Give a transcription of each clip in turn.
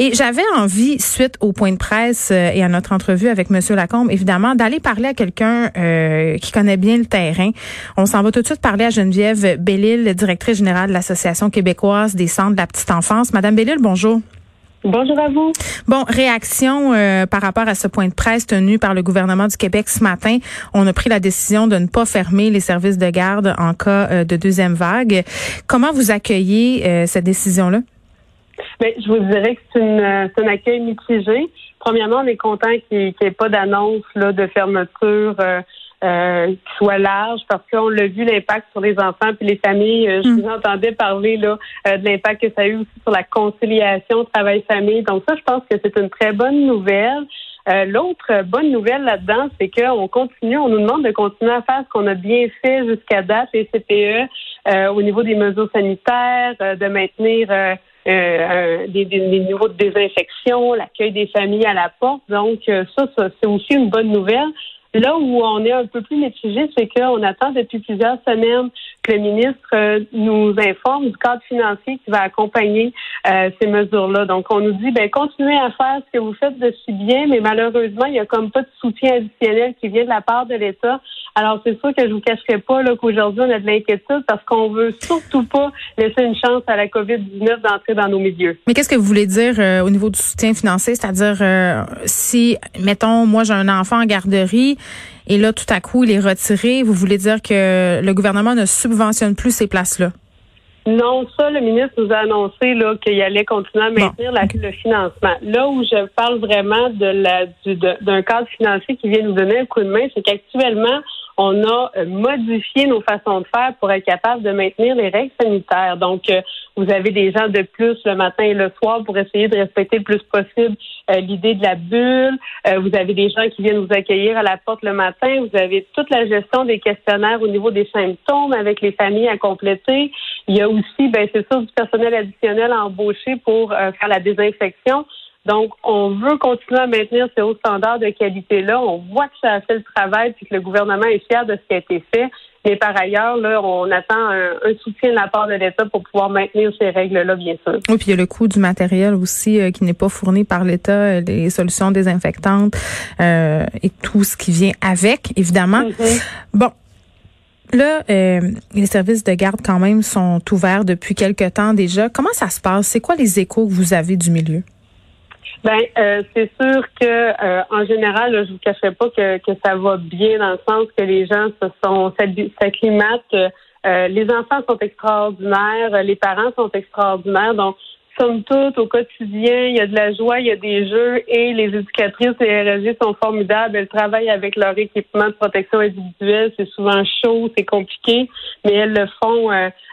Et j'avais envie, suite au point de presse euh, et à notre entrevue avec Monsieur Lacombe, évidemment, d'aller parler à quelqu'un euh, qui connaît bien le terrain. On s'en va tout de suite parler à Geneviève Bellil, directrice générale de l'Association québécoise des centres de la petite enfance. Madame Bellil, bonjour. Bonjour à vous. Bon, réaction euh, par rapport à ce point de presse tenu par le gouvernement du Québec ce matin. On a pris la décision de ne pas fermer les services de garde en cas euh, de deuxième vague. Comment vous accueillez euh, cette décision-là? Bien, je vous dirais que c'est, un accueil mitigé. Premièrement, on est content qu'il n'y ait pas d'annonce là, de fermeture euh, qui soit large parce qu'on l'a vu l'impact sur les enfants puis les familles. Euh, je mm. vous entendais parler là euh, de l'impact que ça a eu aussi sur la conciliation travail-famille. Donc ça, je pense que c'est une très bonne nouvelle. L'autre bonne nouvelle là-dedans, c'est qu'on continue, on nous demande de continuer à faire ce qu'on a bien fait jusqu'à date, les CPE, au niveau des mesures sanitaires, de maintenir des, des, niveaux de désinfection, l'accueil des familles à la porte. Donc, ça, ça c'est aussi une bonne nouvelle. Là où on est un peu plus mitigé, c'est qu'on attend depuis plusieurs semaines que le ministre euh, nous informe du cadre financier qui va accompagner euh, ces mesures-là. Donc, on nous dit, ben continuez à faire ce que vous faites de si bien, mais malheureusement, il y a comme pas de soutien additionnel qui vient de la part de l'État. Alors, c'est sûr que je vous cacherai pas qu'aujourd'hui, on a de l'inquiétude parce qu'on veut surtout pas laisser une chance à la COVID-19 d'entrer dans nos milieux. Mais qu'est-ce que vous voulez dire euh, au niveau du soutien financier? C'est-à-dire, si, mettons, moi, j'ai un enfant en garderie, et là, tout à coup, il est retiré. Vous voulez dire que le gouvernement ne subventionne plus ces places-là? Non, ça, le ministre nous a annoncé là qu'il allait continuer à maintenir le financement. Là où je parle vraiment de la d'un cadre financier qui vient nous donner un coup de main, c'est qu'actuellement, on a euh, modifié nos façons de faire pour être capable de maintenir les règles sanitaires. Donc, euh, vous avez des gens de plus le matin et le soir pour essayer de respecter le plus possible euh, l'idée de la bulle. vous avez des gens qui viennent vous accueillir à la porte le matin. Vous avez toute la gestion des questionnaires au niveau des symptômes avec les familles à compléter. Il y a aussi, ben c'est sûr, du personnel additionnel embauché pour faire la désinfection. Donc, on veut continuer à maintenir ces hauts standards de qualité-là. On voit que ça a fait le travail puis que le gouvernement est fier de ce qui a été fait. Mais par ailleurs, là, on attend un, soutien de la part de l'État pour pouvoir maintenir ces règles-là, bien sûr. Oui, puis il y a le coût du matériel aussi euh, qui n'est pas fourni par l'État, euh, les solutions désinfectantes euh, et tout ce qui vient avec, évidemment. Mm-hmm. Bon. Là, les services de garde quand même sont ouverts depuis quelque temps déjà. Comment ça se passe? C'est quoi les échos que vous avez du milieu? Ben, euh, c'est sûr que euh, en général, je vous cacherai pas que, que ça va bien dans le sens que les gens se sont s'acclimatent. Euh, les enfants sont extraordinaires, les parents sont extraordinaires. Donc, somme toute, au quotidien, il y a de la joie, il y a des jeux et les éducatrices et RSG sont formidables. Elles travaillent avec leur équipement de protection individuelle. C'est souvent chaud, c'est compliqué, mais elles le font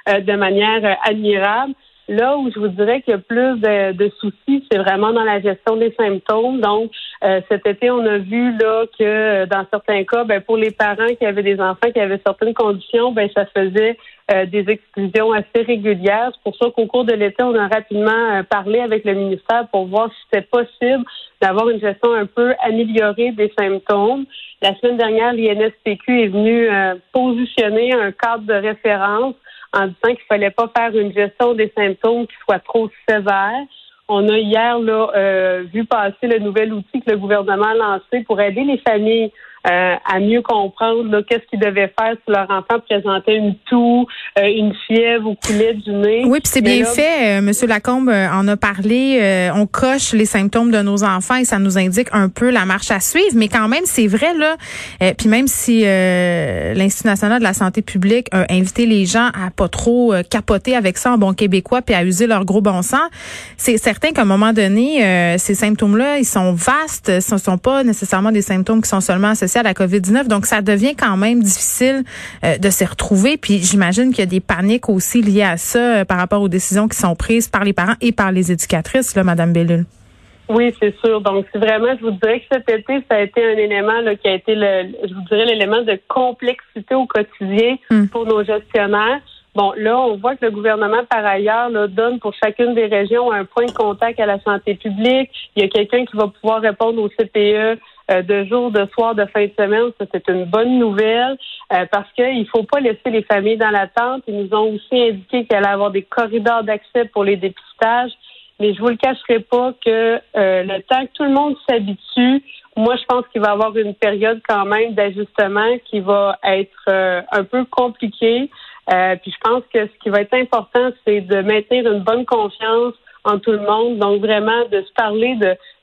de manière admirable. Là où je vous dirais qu'il y a plus de, soucis, c'est vraiment dans la gestion des symptômes. Donc, euh, cet été, on a vu là que euh, dans certains cas, ben, pour les parents qui avaient des enfants qui avaient certaines conditions, ben, ça faisait euh, des exclusions assez régulières. C'est pour ça qu'au cours de l'été, on a rapidement parlé avec le ministère pour voir si c'était possible d'avoir une gestion un peu améliorée des symptômes. La semaine dernière, l'INSPQ est venu positionner un cadre de référence en disant qu'il fallait pas faire une gestion des symptômes qui soit trop sévère. On a hier là, euh, vu passer le nouvel outil que le gouvernement a lancé pour aider les familles euh, à mieux comprendre qu'est-ce qu'ils devaient faire si leur enfant présentait une toux, euh, une fièvre ou coulait du nez. Oui, puis c'est bien fait. Euh, Monsieur Lacombe en a parlé. on coche les symptômes de nos enfants et ça nous indique un peu la marche à suivre. Mais quand même, c'est vrai là. puis même si l'Institut national de la santé publique a invité les gens à pas trop capoter avec ça en bon québécois puis à user leur gros bon sens, c'est certain qu'à un moment donné, ces symptômes-là, ils sont vastes. Ce ne sont pas nécessairement des symptômes qui sont seulement associés à la COVID-19. Donc, ça devient quand même difficile euh, de s'y retrouver. Puis, j'imagine qu'il y a des paniques aussi liées à ça euh, par rapport aux décisions qui sont prises par les parents et par les éducatrices, là, Madame Bellul. Oui, c'est sûr. Donc, vraiment, je vous dirais que cet été, ça a été un élément là, qui a été, le, je vous dirais, l'élément de complexité au quotidien hmm. pour nos gestionnaires. Bon, là, on voit que le gouvernement, par ailleurs, là, donne pour chacune des régions un point de contact à la santé publique. Il y a quelqu'un qui va pouvoir répondre au CPE de jour, de soir, de fin de semaine. Ça, c'est une bonne nouvelle euh, parce qu'il ne faut pas laisser les familles dans l'attente. Ils nous ont aussi indiqué qu'il allait avoir des corridors d'accès pour les dépistages. mais je vous le cacherai pas que euh, le temps que tout le monde s'habitue, moi, je pense qu'il va y avoir une période quand même d'ajustement qui va être euh, un peu compliquée. Euh, puis je pense que ce qui va être important, c'est de maintenir une bonne confiance en tout le monde. Donc vraiment de se parler,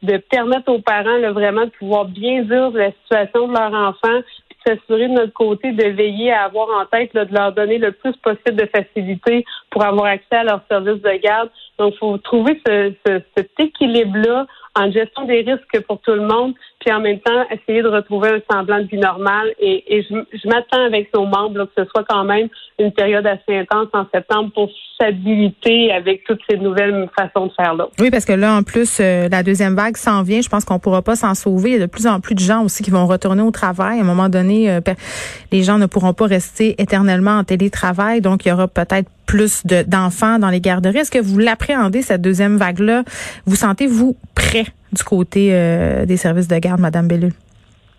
de, permettre aux parents là, vraiment de pouvoir bien dire la situation de leur enfant, puis s'assurer de notre côté de veiller à avoir en tête de leur donner le plus possible de facilité pour avoir accès à leurs services de garde. Donc, il faut trouver ce, cet équilibre-là en gestion des risques pour tout le monde, puis en même temps essayer de retrouver un semblant de vie normale. Et, je, m'attends avec nos membres que ce soit quand même une période assez intense en septembre pour s'habiliter avec toutes ces nouvelles façons de faire là. Oui, parce que là, en plus, euh, la deuxième vague s'en vient. Je pense qu'on pourra pas s'en sauver. Il y a de plus en plus de gens aussi qui vont retourner au travail. À un moment donné, euh, les gens ne pourront pas rester éternellement en télétravail. Donc, il y aura peut-être plus d'enfants dans les garderies. Est-ce que vous l'appréhendez, cette deuxième vague-là? Vous sentez-vous prêt? Du côté euh, des services de garde, Madame Bellul?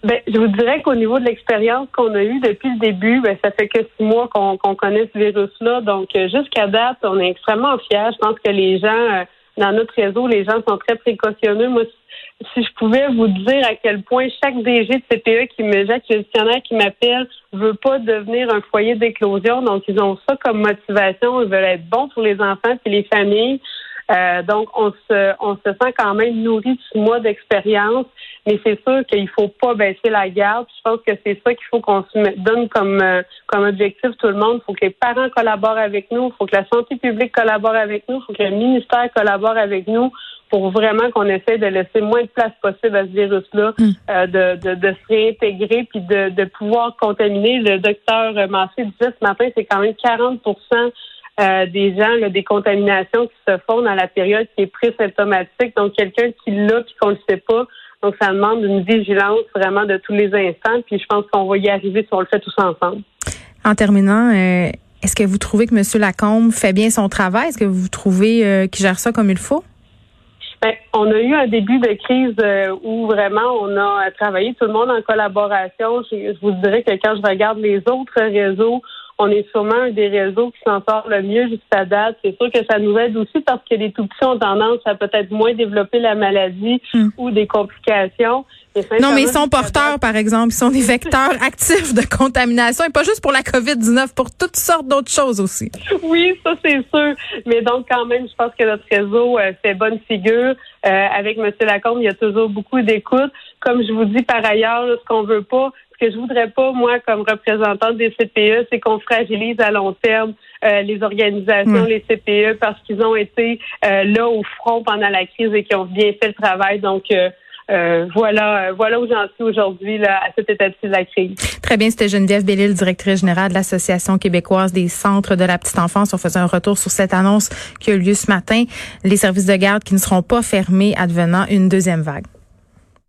Ben, je vous dirais qu'au niveau de l'expérience qu'on a eue depuis le début, ben, ça fait que six mois qu'on connaît ce virus-là. Donc, euh, jusqu'à date, on est extrêmement fiers. Je pense que les gens, euh, dans notre réseau, les gens sont très précautionneux. Moi, si je pouvais vous dire à quel point chaque DG de CPE qui me jette, gestionnaire qui m'appelle, veut pas devenir un foyer d'éclosion. Donc, ils ont ça comme motivation. Ils veulent être bons pour les enfants et les familles. Euh, donc, on se, on se sent quand même nourri de mois d'expérience, mais c'est sûr qu'il faut pas baisser la garde. Je pense que c'est ça qu'il faut qu'on se donne comme, euh, comme objectif tout le monde. Il faut que les parents collaborent avec nous, il faut que la santé publique collabore avec nous, il faut que le ministère collabore avec nous pour vraiment qu'on essaie de laisser moins de place possible à ce virus-là, mm. euh, de, de, de, se réintégrer puis de, de pouvoir contaminer. Le docteur Massé disait ce matin, c'est quand même 40 euh, des gens, là, des contaminations qui se font dans la période qui est pré-symptomatique. Donc, quelqu'un qui l'a puis qu'on ne le sait pas. Donc, ça demande une vigilance vraiment de tous les instants. Puis, je pense qu'on va y arriver si on le fait tous ensemble. En terminant, euh, est-ce que vous trouvez que M. Lacombe fait bien son travail? Est-ce que vous trouvez euh, qu'il gère ça comme il faut? Ben, on a eu un début de crise où vraiment on a travaillé tout le monde en collaboration. je vous dirais que quand je regarde les autres réseaux, on est sûrement un des réseaux qui s'en sort le mieux jusqu'à date. C'est sûr que ça nous aide aussi parce que les tout petits ont tendance à peut-être moins développer la maladie hmm. ou des complications. Non, mais ils sont porteurs, par exemple. Ils sont des vecteurs actifs de contamination et pas juste pour la COVID-19, pour toutes sortes d'autres choses aussi. Oui, ça, c'est sûr. Mais donc, quand même, je pense que notre réseau euh, fait bonne figure. Euh, avec M. Lacombe, il y a toujours beaucoup d'écoute. Comme je vous dis par ailleurs, ce qu'on veut pas, que je voudrais pas, moi, comme représentante des CPE, c'est qu'on fragilise à long terme euh, les organisations, les CPE, parce qu'ils ont été euh, là au front pendant la crise et qui ont bien fait le travail. Donc, euh, voilà, voilà où j'en suis aujourd'hui là, à cet état de la crise. Très bien, c'était Geneviève Bellil, directrice générale de l'Association québécoise des centres de la petite enfance. On faisait un retour sur cette annonce qui a eu lieu ce matin. Les services de garde qui ne seront pas fermés advenant une deuxième vague.